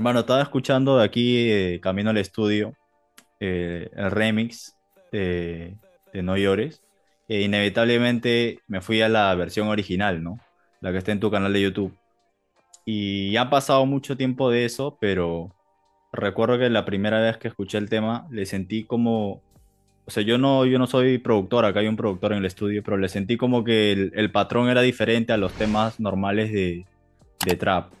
Hermano, estaba escuchando de aquí, eh, camino al estudio, eh, el remix de, de No Llores, e inevitablemente me fui a la versión original, ¿no? La que está en tu canal de YouTube. Y ya ha pasado mucho tiempo de eso, pero recuerdo que la primera vez que escuché el tema le sentí como, o sea, yo no, yo no soy productor, acá hay un productor en el estudio, pero le sentí como que el, el patrón era diferente a los temas normales de, de trap.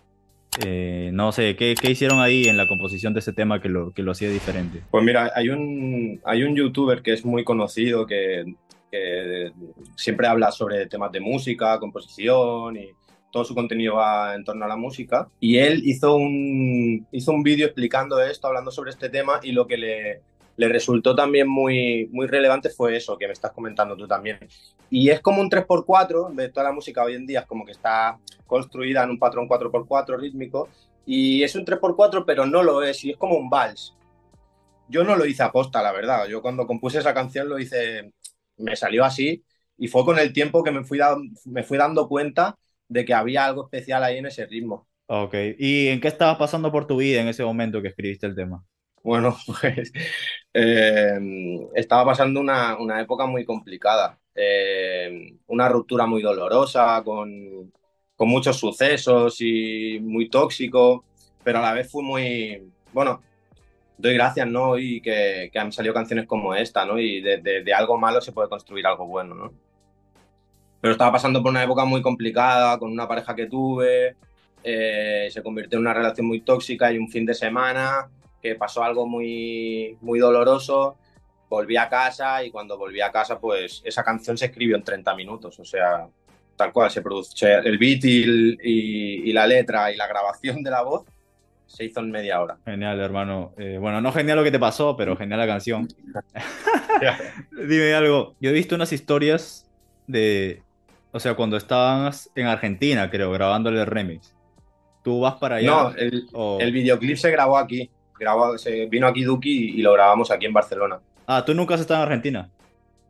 Eh, no sé, ¿qué, ¿qué, hicieron ahí en la composición de ese tema que lo, que lo hacía diferente? Pues mira, hay un, hay un youtuber que es muy conocido que, que siempre habla sobre temas de música, composición y todo su contenido va en torno a la música. Y él hizo un, hizo un vídeo explicando esto, hablando sobre este tema y lo que le, le resultó también muy, muy relevante fue eso que me estás comentando tú también. Y es como un 3x4, de toda la música hoy en día es como que está construida en un patrón 4x4 rítmico, y es un 3x4 pero no lo es, y es como un vals. Yo no lo hice aposta, la verdad. Yo cuando compuse esa canción lo hice, me salió así, y fue con el tiempo que me fui, me fui dando cuenta de que había algo especial ahí en ese ritmo. Ok, ¿y en qué estabas pasando por tu vida en ese momento que escribiste el tema? Bueno, pues eh, estaba pasando una, una, época muy complicada, eh, una ruptura muy dolorosa, con, con, muchos sucesos y muy tóxico, pero a la vez fue muy, bueno, doy gracias, ¿no? Y que, que han salido canciones como esta, ¿no? Y de, de, de, algo malo se puede construir algo bueno, ¿no? Pero estaba pasando por una época muy complicada, con una pareja que tuve, eh, se convirtió en una relación muy tóxica y un fin de semana que pasó algo muy, muy doloroso, volví a casa y cuando volví a casa, pues esa canción se escribió en 30 minutos, o sea, tal cual, se produjo el beat y, y, y la letra y la grabación de la voz se hizo en media hora. Genial, hermano. Eh, bueno, no genial lo que te pasó, pero genial la canción. Dime algo, yo he visto unas historias de, o sea, cuando estabas en Argentina, creo, grabándole el remix. ¿Tú vas para allá? No, el, o... el videoclip se grabó aquí se vino aquí Duki y lo grabamos aquí en Barcelona. Ah, ¿tú nunca has estado en Argentina?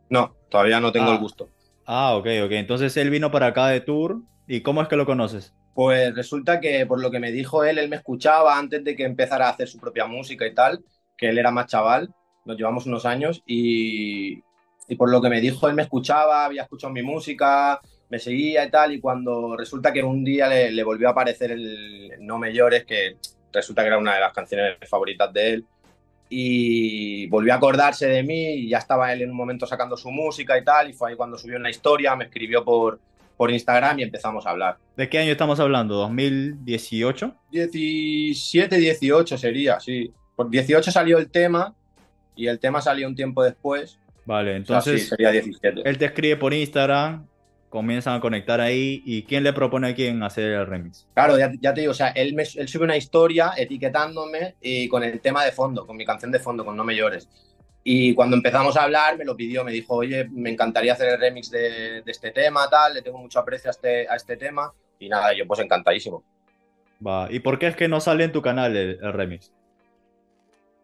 No, todavía no tengo ah. el gusto. Ah, ok, ok. Entonces él vino para acá de tour. ¿Y cómo es que lo conoces? Pues resulta que por lo que me dijo él, él me escuchaba antes de que empezara a hacer su propia música y tal, que él era más chaval, nos llevamos unos años y, y por lo que me dijo, él me escuchaba, había escuchado mi música, me seguía y tal, y cuando resulta que un día le, le volvió a aparecer el No me llores, que resulta que era una de las canciones favoritas de él. Y volvió a acordarse de mí y ya estaba él en un momento sacando su música y tal. Y fue ahí cuando subió una historia, me escribió por, por Instagram y empezamos a hablar. ¿De qué año estamos hablando? ¿2018? 17, 18 sería, sí. Por 18 salió el tema y el tema salió un tiempo después. Vale, entonces. O sea, sí, sería 17. Él te escribe por Instagram, comienzan a conectar ahí y quién le propone a quién hacer el remix. Claro, ya, ya te digo, o sea, él, me, él, sube una historia etiquetándome y con el tema de fondo, con mi canción de fondo, con No me llores. Y cuando empezamos a hablar me lo pidió, me dijo, oye, me encantaría hacer el remix de, de este tema, tal, le tengo mucho aprecio a este, a este tema. Y nada, yo pues encantadísimo. Va, ¿y por qué es que no sale en tu canal el, el remix?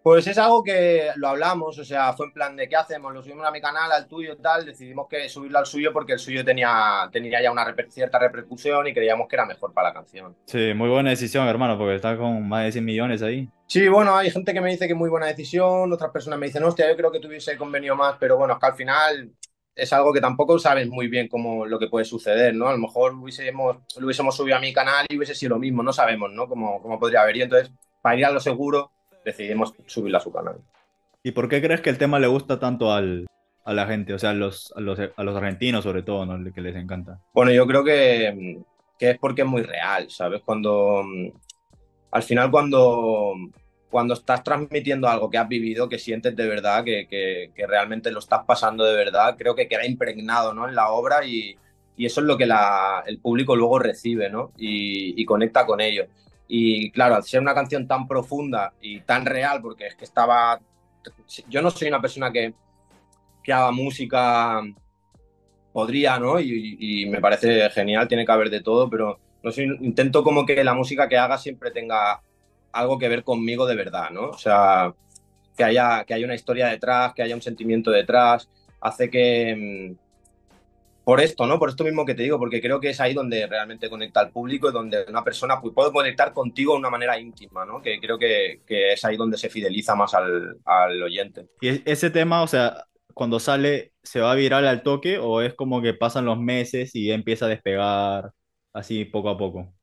Pues es algo que lo hablamos, o sea, fue en plan de qué hacemos, lo subimos a mi canal, al tuyo, tal, decidimos que subirlo al suyo porque el suyo tenía, tenía ya una reper cierta repercusión y creíamos que era mejor para la canción. Sí, muy buena decisión, hermano, porque está con más de 100 millones ahí. Sí, bueno, hay gente que me dice que es muy buena decisión, otras personas me dicen, hostia, yo creo que tuviese convenio más, pero bueno, es que al final es algo que tampoco sabes muy bien cómo lo que puede suceder, ¿no? A lo mejor hubiésemos, lo hubiésemos subido a mi canal y hubiese sido lo mismo, no sabemos, ¿no? Cómo, cómo podría haber. Y entonces, para ir a lo seguro, decidimos subirla a su canal. ¿Y por qué crees que el tema le gusta tanto al, a la gente? O sea, a los, a los, a los argentinos sobre todo, ¿no? Que les encanta. Bueno, yo creo que, que es porque es muy real, ¿sabes? Cuando, al final cuando, cuando estás transmitiendo algo que has vivido, que sientes de verdad, que, que, que realmente lo estás pasando de verdad, creo que queda impregnado ¿no? en la obra y, y eso es lo que la, el público luego recibe ¿no? y, y conecta con ello. Y claro, al ser una canción tan profunda y tan real, porque es que estaba. Yo no soy una persona que, que haga música, podría, ¿no? Y, me parece genial, tiene que haber de todo, pero no intento como que la música que haga siempre tenga algo que ver conmigo de verdad, ¿no? O sea, que haya, que haya una historia detrás, que haya un sentimiento detrás, hace que, por esto, ¿no? Por esto mismo que te digo, porque creo que es ahí donde realmente conecta al público y donde una persona pues, puede conectar contigo de una manera íntima, ¿no? Que creo que, que es ahí donde se fideliza más al, al, oyente. Y ese tema, o sea, cuando sale, ¿se va viral al toque o es como que pasan los meses y empieza a despegar así poco a poco?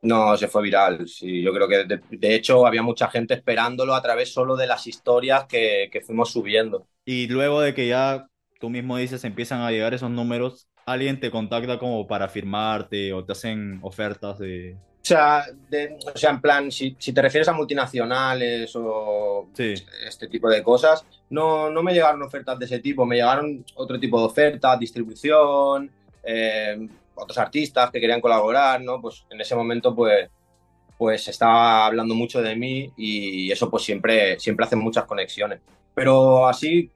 No, se fue viral, sí. Yo creo que de, de hecho había mucha gente esperándolo a través solo de las historias que, que fuimos subiendo. Y luego de que ya tú mismo dices, empiezan a llegar esos números, ¿alguien te contacta como para firmarte o te hacen ofertas de... O sea, de, o sea en plan, si, si, te refieres a multinacionales o sí. este tipo de cosas, no, no me llegaron ofertas de ese tipo, me llegaron otro tipo de ofertas, distribución, eh, otros artistas que querían colaborar, ¿no? Pues en ese momento, pues, pues estaba hablando mucho de mí y eso pues siempre, siempre hace muchas conexiones. Pero así,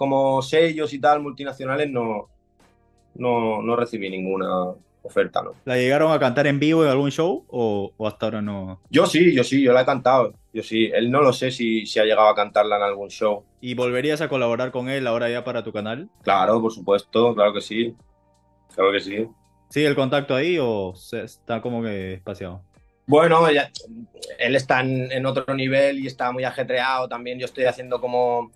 como sellos y tal, multinacionales, no, no, no recibí ninguna oferta, ¿no? ¿La llegaron a cantar en vivo en algún show o, o, hasta ahora no? Yo sí, yo sí, yo la he cantado. Yo sí, él no lo sé si, si ha llegado a cantarla en algún show. ¿Y volverías a colaborar con él ahora ya para tu canal? Claro, por supuesto, claro que sí. Claro que sí. ¿Sigue el contacto ahí o está como que espaciado? Bueno, ya, él está en, en, otro nivel y está muy ajetreado también. Yo estoy haciendo como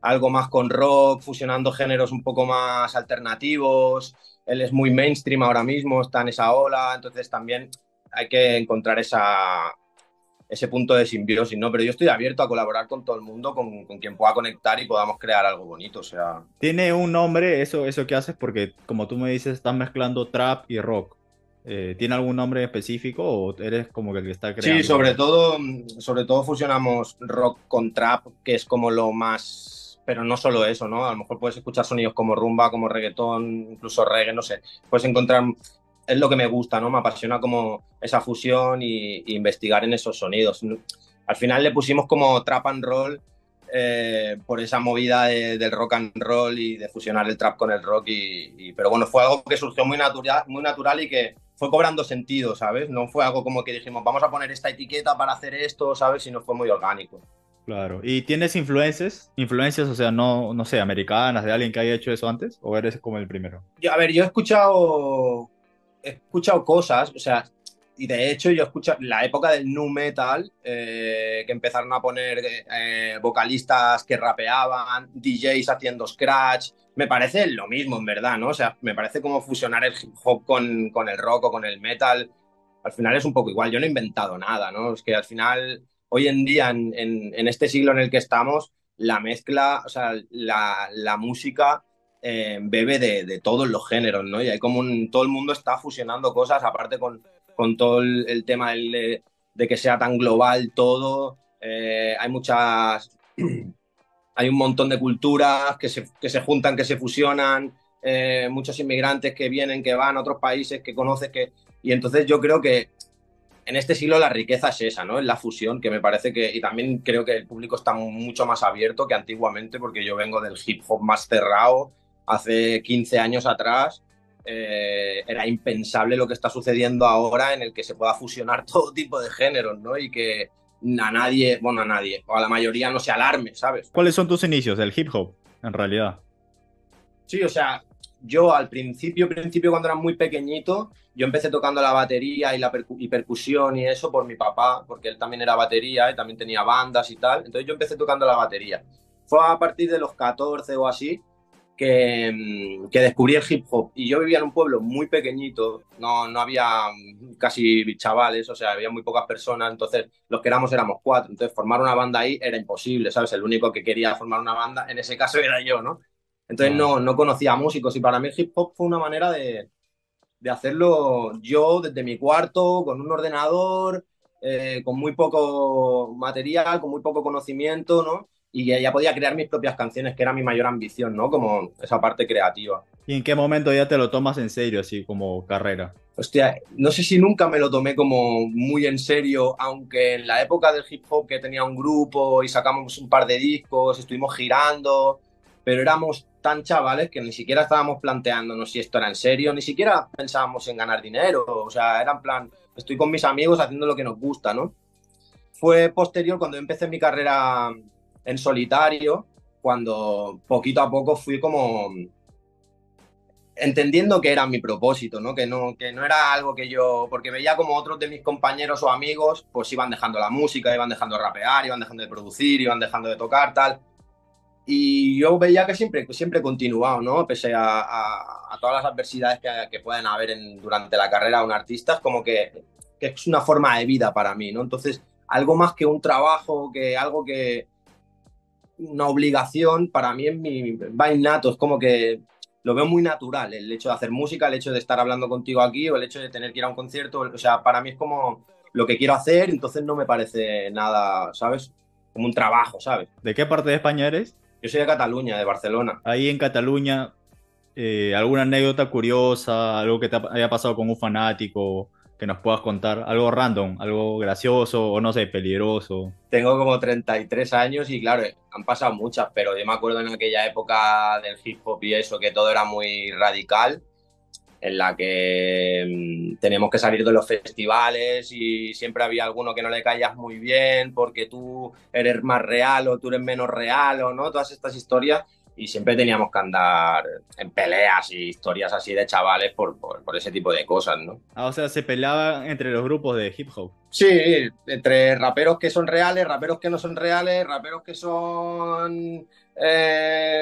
algo más con rock, fusionando géneros un poco más alternativos. Él es muy mainstream ahora mismo, está en esa ola, entonces también hay que encontrar esa, ese punto de simbiosis, ¿no? Pero yo estoy abierto a colaborar con todo el mundo, con, con, quien pueda conectar y podamos crear algo bonito, o sea... ¿Tiene un nombre eso, eso que haces? Porque como tú me dices, estás mezclando trap y rock. Eh, ¿Tiene algún nombre específico o eres como que el que está creando? Sí, sobre todo, sobre todo fusionamos rock con trap, que es como lo más pero no solo eso, ¿no? A lo mejor puedes escuchar sonidos como rumba, como reggaetón, incluso reggae, no sé. Puedes encontrar, es lo que me gusta, ¿no? Me apasiona como esa fusión y, y investigar en esos sonidos. Al final le pusimos como trap and roll eh, por esa movida de, del rock and roll y de fusionar el trap con el rock. Y, y, pero bueno, fue algo que surgió muy natural, muy natural y que fue cobrando sentido, ¿sabes? No fue algo como que dijimos, vamos a poner esta etiqueta para hacer esto, ¿sabes? Sino fue muy orgánico. Claro. ¿Y tienes influencias? Influencias, o sea, no, no sé, americanas, de alguien que haya hecho eso antes, o eres como el primero? Yo, a ver, yo he escuchado, he escuchado cosas, o sea, y de hecho yo he escuchado la época del nu metal, eh, que empezaron a poner eh, vocalistas que rapeaban, DJs haciendo scratch, me parece lo mismo en verdad, ¿no? O sea, me parece como fusionar el hip hop con, con el rock o con el metal. Al final es un poco igual, yo no he inventado nada, ¿no? Es que al final hoy en día, en, en, este siglo en el que estamos, la mezcla, o sea, la, música eh, bebe de, todos los géneros, ¿no? Y hay como un, todo el mundo está fusionando cosas, aparte con, con todo el, tema de, que sea tan global todo. Eh, hay muchas. hay un montón de culturas que se, que se juntan, que se fusionan. Eh, muchos inmigrantes que vienen, que van a otros países, que conoces, que. Y entonces yo creo que en este siglo la riqueza es esa, ¿no? Es la fusión, que me parece que, y también creo que el público está mucho más abierto que antiguamente, porque yo vengo del hip hop más cerrado, hace 15 años atrás, eh, era impensable lo que está sucediendo ahora en el que se pueda fusionar todo tipo de géneros, ¿no? Y que a nadie, bueno, a nadie, o a la mayoría no se alarme, ¿sabes? ¿Cuáles son tus inicios del hip hop, en realidad? Sí, o sea, yo al principio, principio cuando era muy pequeñito, yo empecé tocando la batería y la y percusión y eso por mi papá, porque él también era batería y también tenía bandas y tal. Entonces yo empecé tocando la batería. Fue a partir de los 14 o así que, mm, que descubrí el hip hop. Y yo vivía en un pueblo muy pequeñito, no, no había casi chavales, o sea, había muy pocas personas, entonces los que éramos éramos cuatro. Entonces formar una banda ahí era imposible, ¿sabes? El único que quería formar una banda en ese caso era yo, ¿no? Entonces no, no conocía músicos y para mí el hip hop fue una manera de, de hacerlo yo desde mi cuarto, con un ordenador, eh, con muy poco material, con muy poco conocimiento, ¿no? Y ya podía crear mis propias canciones, que era mi mayor ambición, ¿no? Como esa parte creativa. ¿Y en qué momento ya te lo tomas en serio, así como carrera? Hostia, no sé si nunca me lo tomé como muy en serio, aunque en la época del hip hop que tenía un grupo y sacamos un par de discos, estuvimos girando, pero éramos tan chavales que ni siquiera estábamos planteándonos si esto era en serio, ni siquiera pensábamos en ganar dinero, o sea, era en plan, estoy con mis amigos haciendo lo que nos gusta, ¿no? Fue posterior cuando empecé mi carrera en solitario, cuando poquito a poco fui como entendiendo que era mi propósito, ¿no? Que, ¿no? que no era algo que yo, porque veía como otros de mis compañeros o amigos, pues iban dejando la música, iban dejando de rapear, iban dejando de producir, iban dejando de tocar, tal. Y yo veía que siempre, siempre he continuado, ¿no? Pese a, a, todas las adversidades que, que pueden haber en, durante la carrera de un artista, es como que, que, es una forma de vida para mí, ¿no? Entonces, algo más que un trabajo, que algo que, una obligación, para mí es mi, va innato, es como que lo veo muy natural, el hecho de hacer música, el hecho de estar hablando contigo aquí o el hecho de tener que ir a un concierto, o sea, para mí es como lo que quiero hacer, entonces no me parece nada, ¿sabes? Como un trabajo, ¿sabes? ¿De qué parte de España eres? Yo soy de Cataluña, de Barcelona. Ahí en Cataluña, eh, ¿alguna anécdota curiosa, algo que te haya pasado con un fanático? que nos puedas contar algo random, algo gracioso o no sé, peligroso. Tengo como 33 años y claro, han pasado muchas, pero yo me acuerdo en aquella época del hip hop y eso, que todo era muy radical, en la que mm, teníamos que salir de los festivales y siempre había alguno que no le caías muy bien porque tú eres más real o tú eres menos real o no, todas estas historias y siempre teníamos que andar en peleas y historias así de chavales por, por, ese tipo de cosas, ¿no? Ah, o sea, se peleaban entre los grupos de hip hop. Sí, entre raperos que son reales, raperos que no son reales, raperos que son, eh,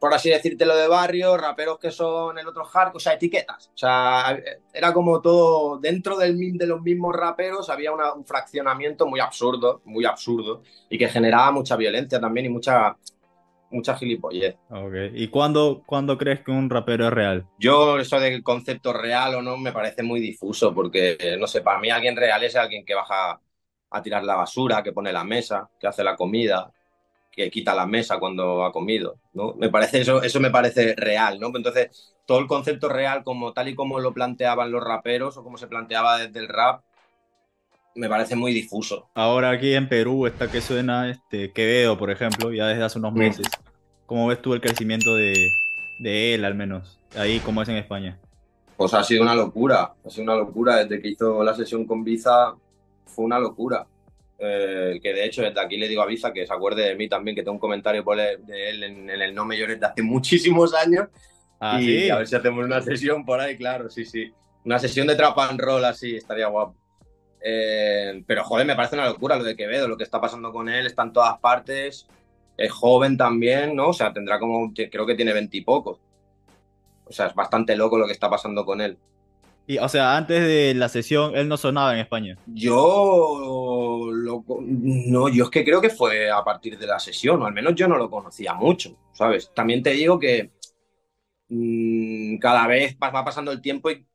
por así decírtelo, de barrio, raperos que son el otro hardcore, o sea, etiquetas. O sea, era como todo, dentro del, de los mismos raperos había un fraccionamiento muy absurdo, muy absurdo, y que generaba mucha violencia también y mucha mucha gilipollez. Okay. ¿Y cuándo, cuándo crees que un rapero es real? Yo, eso del concepto real o no, me parece muy difuso, porque, no sé, para mí alguien real es alguien que baja a tirar la basura, que pone la mesa, que hace la comida, que quita la mesa cuando ha comido, ¿no? Me parece eso, eso me parece real, ¿no? Entonces, todo el concepto real, como tal y como lo planteaban los raperos o como se planteaba desde el rap, me parece muy difuso. Ahora aquí en Perú está que suena este Quevedo, por ejemplo, ya desde hace unos mm. meses. ¿Cómo ves tú el crecimiento de, de él, al menos? Ahí, ¿cómo es en España? Pues ha sido una locura, ha sido una locura. Desde que hizo la sesión con Biza, fue una locura. Eh, que de hecho desde aquí le digo a Biza que se acuerde de mí también, que tengo un comentario de él en, el No Me Llores de hace muchísimos años. Ah, y a ver si hacemos una sesión por ahí, claro, sí, sí. Una sesión de trap and roll así, estaría guapo. Eh, pero joder, me parece una locura lo de Quevedo, lo que está pasando con él, está en todas partes, es joven también, ¿no? O sea, tendrá como, creo que tiene veintipocos. O sea, es bastante loco lo que está pasando con él. O sea, antes de la sesión, él no sonaba en España. Yo, no, yo es que creo que fue a partir de la sesión, o al menos yo no lo conocía mucho, ¿sabes? También te digo que mm, cada vez va pasando el tiempo y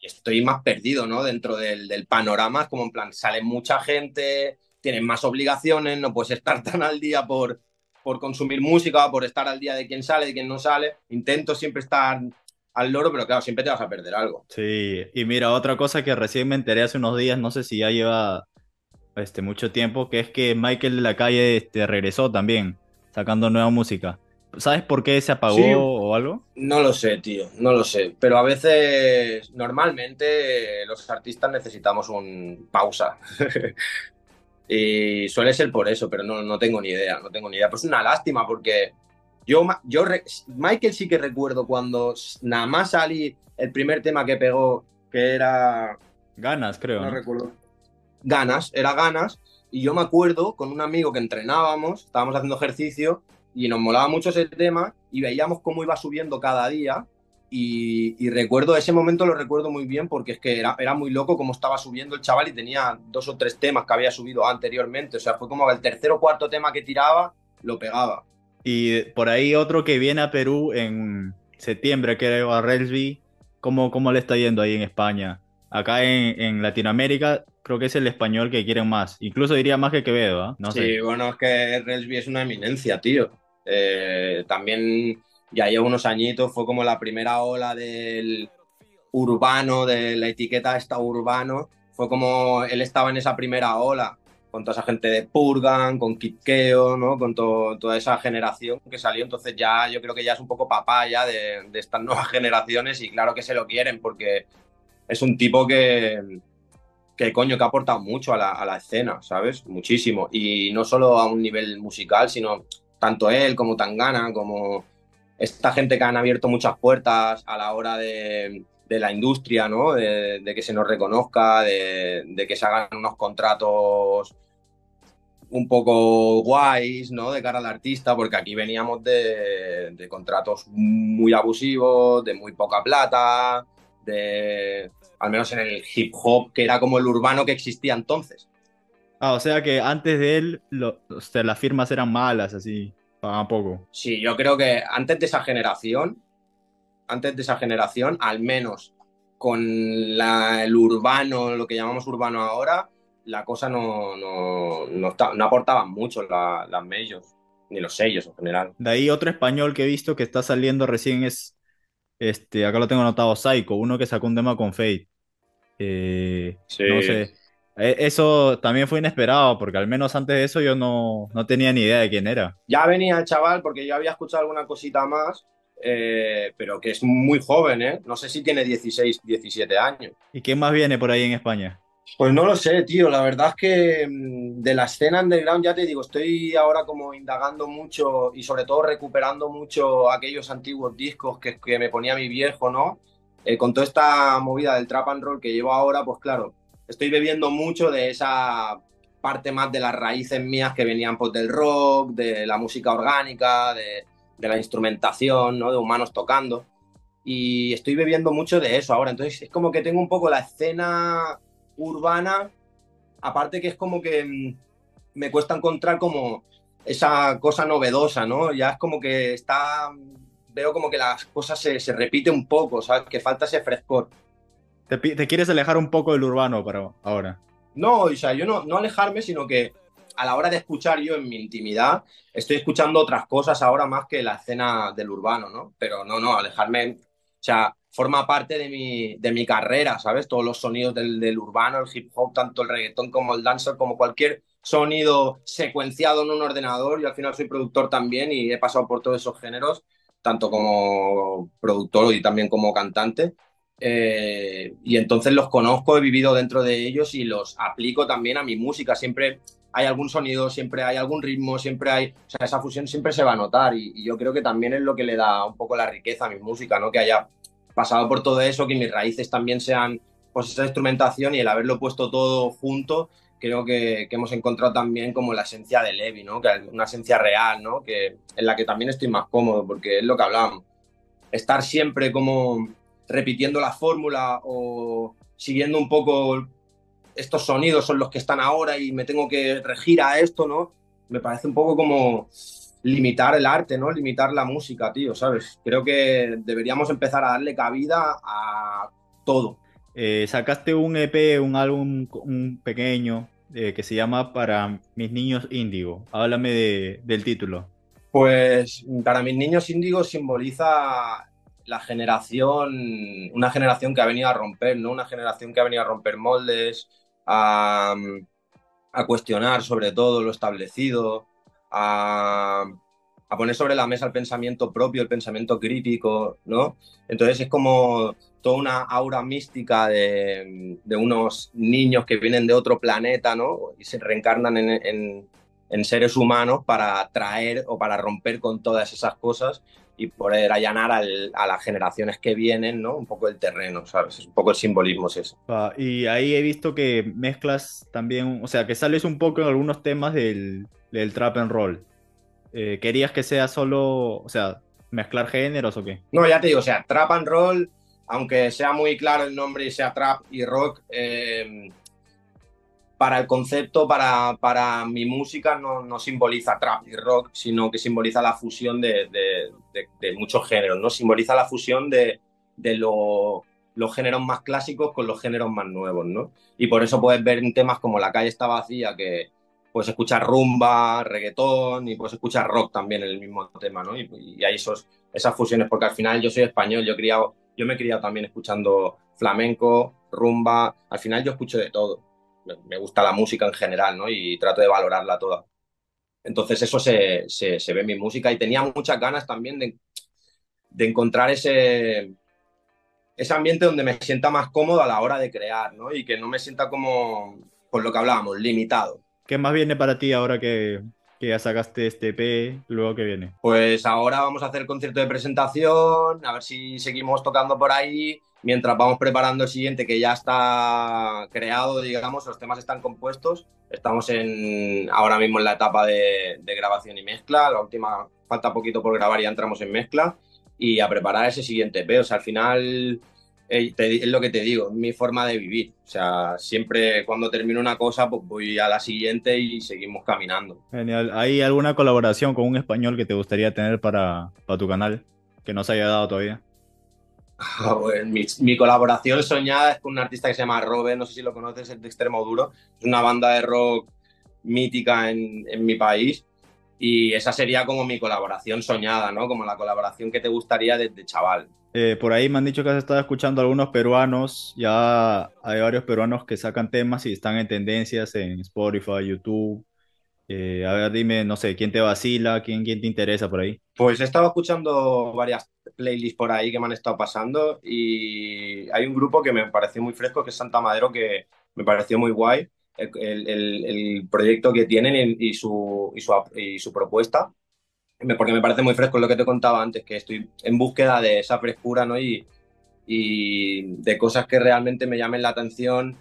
estoy más perdido, ¿no? Dentro del, panorama, como en plan, sale mucha gente, tienes más obligaciones, no puedes estar tan al día por, por consumir música, por estar al día de quién sale, de quién no sale. Intento siempre estar al loro, pero claro, siempre te vas a perder algo. Sí, y mira, otra cosa que recién me enteré hace unos días, no sé si ya lleva este, mucho tiempo, que es que Michael de la calle este, regresó también, sacando nueva música. ¿Sabes por qué se apagó o algo? No lo sé, tío, no lo sé. Pero a veces, normalmente, los artistas necesitamos un pausa. y suele ser por eso, pero no, no tengo ni idea, no tengo ni idea. Pues una lástima porque yo, yo Michael sí que recuerdo cuando nada más salí el primer tema que pegó, que era... Ganas, creo. No, recuerdo. Ganas, era ganas. Y yo me acuerdo con un amigo que entrenábamos, estábamos haciendo ejercicio y nos molaba mucho ese tema y veíamos cómo iba subiendo cada día y, recuerdo ese momento lo recuerdo muy bien porque es que era, era muy loco cómo estaba subiendo el chaval y tenía dos o tres temas que había subido anteriormente, o sea, fue como el tercer o cuarto tema que tiraba, lo pegaba. Y por ahí otro que viene a Perú en septiembre, que era a Relsby, ¿cómo, ¿cómo le está yendo ahí en España? Acá en, en Latinoamérica creo que es el español que quieren más. Incluso diría más que Quevedo, ¿ah? No sí, bueno, es que Relsby es una eminencia, tío. Eh, también ya lleva unos añitos, fue como la primera ola del urbano, de la etiqueta esta urbano. Fue como él estaba en esa primera ola, con toda esa gente de Purgan, con Kitkeo, ¿no? Con toda esa generación que salió. Entonces ya yo creo que ya es un poco papá ya de, de estas nuevas generaciones y claro que se lo quieren porque es un tipo que, que coño, que ha aportado mucho a la, escena, ¿sabes? Muchísimo. Y no solo a un nivel musical, sino tanto él como Tangana, como esta gente que han abierto muchas puertas a la hora de, de la industria, ¿no? De, de, que se nos reconozca, de, de que se hagan unos contratos un poco guays, ¿no? De cara al artista, porque aquí veníamos de, de, contratos muy abusivos, de muy poca plata, de, al menos en el hip hop, que era como el urbano que existía entonces. Ah, o sea que antes de él, lo, o sea, las firmas eran malas, así, pagaban poco. Sí, yo creo que antes de esa generación, antes de esa generación, al menos con la, el urbano, lo que llamamos urbano ahora, la cosa no, no, no, está, no aportaban mucho la, las majors, ni los sellos en general. De ahí otro español que he visto que está saliendo recién es, este, acá lo tengo anotado, Psycho, uno que sacó un tema con Fate. Eh, sí. No sé, e, eso también fue inesperado, porque al menos antes de eso yo no, no tenía ni idea de quién era. Ya venía el chaval, porque yo había escuchado alguna cosita más, eh, pero que es muy joven, ¿eh? No sé si tiene 16, 17 años. ¿Y quién más viene por ahí en España? Pues no lo sé, tío. La verdad es que mm, de la escena underground, ya te digo, estoy ahora como indagando mucho y sobre todo recuperando mucho aquellos antiguos discos que, que me ponía mi viejo, ¿no? Eh, con toda esta movida del trap and roll que llevo ahora, pues claro, estoy bebiendo mucho de esa parte más de las raíces mías que venían pues del rock, de la música orgánica, de, de la instrumentación, ¿no? De humanos tocando. Y estoy bebiendo mucho de eso ahora. Entonces es como que tengo un poco la escena urbana, aparte que es como que mm, me cuesta encontrar como esa cosa novedosa, ¿no? Ya es como que está, veo como que las cosas se, se repiten un poco, ¿sabes? Que falta ese frescor. ¿Te, ¿Te, quieres alejar un poco del urbano para ahora? No, o sea, yo no, no alejarme, sino que a la hora de escuchar yo en mi intimidad, estoy escuchando otras cosas ahora más que la escena del urbano, ¿no? Pero no, no, alejarme, o sea, forma parte de mi, de mi carrera, ¿sabes? Todos los sonidos del, urbano, el hip hop, tanto el reggaetón como el dancer, como cualquier sonido secuenciado en un ordenador. Yo al final soy productor también y he pasado por todos esos géneros, tanto como productor y también como cantante. Eh, y entonces los conozco, he vivido dentro de ellos y los aplico también a mi música. Siempre hay algún sonido, siempre hay algún ritmo, siempre hay, o sea, esa fusión siempre se va a notar y, yo creo que también es lo que le da un poco la riqueza a mi música, ¿no? Que haya pasado por todo eso, que mis raíces también sean pues esa instrumentación y el haberlo puesto todo junto, creo que, que hemos encontrado también como la esencia de Levi, ¿no? Que una esencia real, ¿no? Que en la que también estoy más cómodo, porque es lo que hablábamos. Estar siempre como repitiendo la fórmula o siguiendo un poco estos sonidos son los que están ahora y me tengo que regir a esto, ¿no? Me parece un poco como limitar el arte, ¿no? Limitar la música, tío, ¿sabes? Creo que deberíamos empezar a darle cabida a todo. Eh, sacaste un EP, un álbum un pequeño eh, que se llama Para mis niños índigo. Háblame de, del título. Pues para mis niños índigo simboliza la generación, una generación que ha venido a romper, ¿no? Una generación que ha venido a romper moldes, a, cuestionar sobre todo lo establecido, a, poner sobre la mesa el pensamiento propio, el pensamiento crítico, ¿no? Entonces es como toda una aura mística de, unos niños que vienen de otro planeta, ¿no? Y se reencarnan en, en, en seres humanos para traer o para romper con todas esas cosas y poder allanar al, a las generaciones que vienen, ¿no? Un poco el terreno, ¿sabes? Es un poco el simbolismo es eso. Ah, y ahí he visto que mezclas también, o sea, que sales un poco en algunos temas del, del trap and roll. Eh, ¿Querías que sea solo, o sea, mezclar géneros o qué? No, ya te digo, o sea, trap and roll, aunque sea muy claro el nombre y sea trap y rock, eh, para el concepto, para, para mi música, no, no, simboliza trap y rock, sino que simboliza la fusión de, de, muchos géneros, ¿no? Simboliza la fusión de, lo, los géneros más clásicos con los géneros más nuevos, ¿no? Y por eso puedes ver en temas como La calle está vacía, que puedes escuchar rumba, reggaetón y puedes escuchar rock también en el mismo tema, ¿no? Y, y hay esos, esas fusiones, porque al final yo soy español, yo, criado, yo me he criado también escuchando flamenco, rumba, al final yo escucho de todo me gusta la música en general, ¿no? Y trato de valorarla toda. Entonces eso se, se, se ve en mi música y tenía muchas ganas también de, de, encontrar ese, ese ambiente donde me sienta más cómodo a la hora de crear, ¿no? Y que no me sienta como, por lo que hablábamos, limitado. ¿Qué más viene para ti ahora que, que ya sacaste este EP, luego que viene. Pues ahora vamos a hacer el concierto de presentación, a ver si seguimos tocando por ahí, mientras vamos preparando el siguiente que ya está creado, digamos, los temas están compuestos. Estamos en, ahora mismo en la etapa de, de grabación y mezcla, la última falta poquito por grabar y ya entramos en mezcla y a preparar ese siguiente EP. O sea, al final es lo que te digo, mi forma de vivir. O sea, siempre cuando termino una cosa, pues voy a la siguiente y seguimos caminando. Genial. ¿Hay alguna colaboración con un español que te gustaría tener para, para tu canal que no se haya dado todavía? Ah, mi, colaboración soñada es con un artista que se llama Robe, no sé si lo conoces, es de Extremo Duro. Es una banda de rock mítica en, en mi país. Y esa sería como mi colaboración soñada, ¿no? Como la colaboración que te gustaría desde chaval. Eh, por ahí me han dicho que has estado escuchando a algunos peruanos, ya hay varios peruanos que sacan temas y están en tendencias en Spotify, YouTube. Eh, a ver, dime, no sé, ¿quién te vacila? ¿Quién, ¿Quién te interesa por ahí? Pues he estado escuchando varias playlists por ahí que me han estado pasando y hay un grupo que me pareció muy fresco, que es Santa Madero, que me pareció muy guay el, el, proyecto que tienen y, su, y, su, y su propuesta porque me parece muy fresco lo que te contaba antes, que estoy en búsqueda de esa frescura, ¿no? Y, y de cosas que realmente me llamen la atención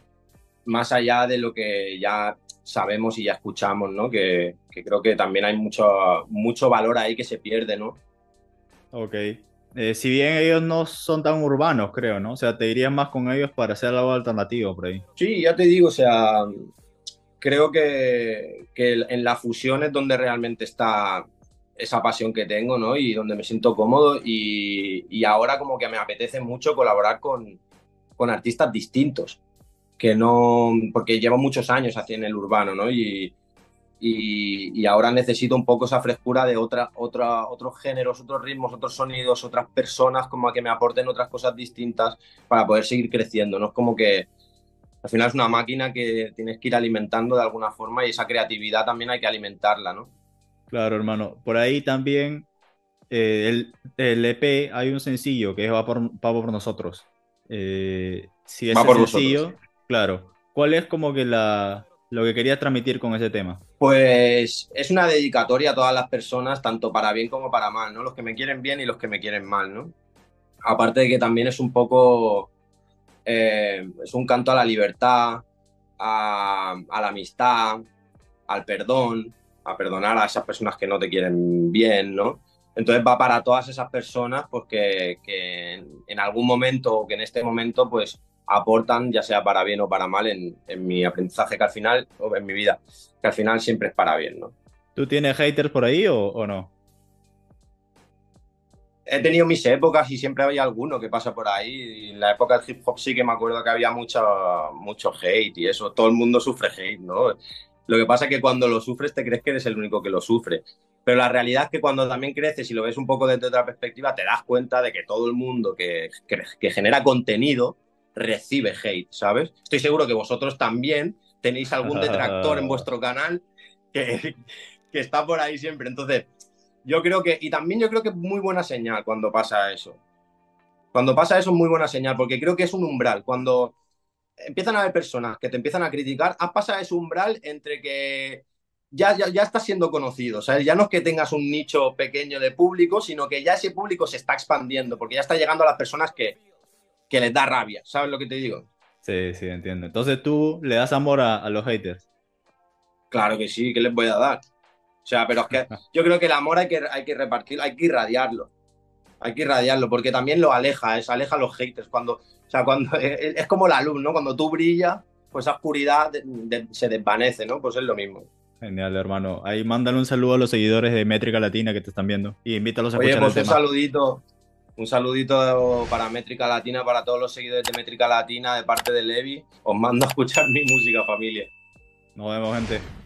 más allá de lo que ya sabemos y ya escuchamos, ¿no? Que, que creo que también hay mucho, mucho valor ahí que se pierde, ¿no? Ok. Eh, si bien ellos no son tan urbanos, creo, ¿no? O sea, te irías más con ellos para hacer algo alternativo por ahí. Sí, ya te digo, o sea, creo que, que en la fusión es donde realmente está esa pasión que tengo, ¿no? Y donde me siento cómodo y, y ahora como que me apetece mucho colaborar con, con, artistas distintos, que no, porque llevo muchos años así en el urbano, ¿no? Y, y, y ahora necesito un poco esa frescura de otra, otra, otros géneros, otros ritmos, otros sonidos, otras personas como a que me aporten otras cosas distintas para poder seguir creciendo, ¿no? Es como que al final es una máquina que tienes que ir alimentando de alguna forma y esa creatividad también hay que alimentarla, ¿no? Claro, hermano. Por ahí también eh, el, el, EP hay un sencillo que es Va por, por nosotros. Eh, si es sencillo, claro. ¿Cuál es como que la, lo que querías transmitir con ese tema? Pues es una dedicatoria a todas las personas, tanto para bien como para mal, ¿no? Los que me quieren bien y los que me quieren mal, ¿no? Aparte de que también es un poco, eh, es un canto a la libertad, a, la amistad, al perdón, a perdonar a esas personas que no te quieren bien, ¿no? Entonces va para todas esas personas pues que en algún momento o que en este momento pues aportan, ya sea para bien o para mal, en, en, mi aprendizaje que al final, o en mi vida, que al final siempre es para bien, ¿no? ¿Tú tienes haters por ahí o, o no? He tenido mis épocas y siempre hay alguno que pasa por ahí. Y en la época del hip hop sí que me acuerdo que había mucho, mucho hate y eso. Todo el mundo sufre hate, ¿no? Lo que pasa es que cuando lo sufres te crees que eres el único que lo sufre. Pero la realidad es que cuando también creces y lo ves un poco desde otra perspectiva, te das cuenta de que todo el mundo que, que, que genera contenido recibe hate, ¿sabes? Estoy seguro que vosotros también tenéis algún detractor en vuestro canal que, que está por ahí siempre. Entonces, yo creo que, y también yo creo que es muy buena señal cuando pasa eso. Cuando pasa eso es muy buena señal, porque creo que es un umbral. Cuando empiezan a haber personas que te empiezan a criticar, has pasado ese umbral entre que ya, ya, ya estás siendo conocido, ¿sabes? Ya no es que tengas un nicho pequeño de público, sino que ya ese público se está expandiendo, porque ya está llegando a las personas que, que les da rabia, ¿sabes lo que te digo? Sí, sí, entiendo. Entonces tú le das amor a, a los haters. Claro que sí, ¿qué les voy a dar? O sea, pero es que yo creo que el amor hay que, hay que repartirlo, hay que irradiarlo. Hay que irradiarlo, porque también lo aleja, es, aleja a los haters. Cuando, o sea, cuando es como la luz, ¿no? Cuando tú brillas, pues esa oscuridad de, de, se desvanece, ¿no? Pues es lo mismo. Genial, hermano. Ahí mándale un saludo a los seguidores de Métrica Latina que te están viendo y invítalos a Oye, escuchar pues el un tema. saludito, un saludito para Métrica Latina, para todos los seguidores de Métrica Latina de parte de Levi. Os mando a escuchar mi música, familia. Nos vemos, gente.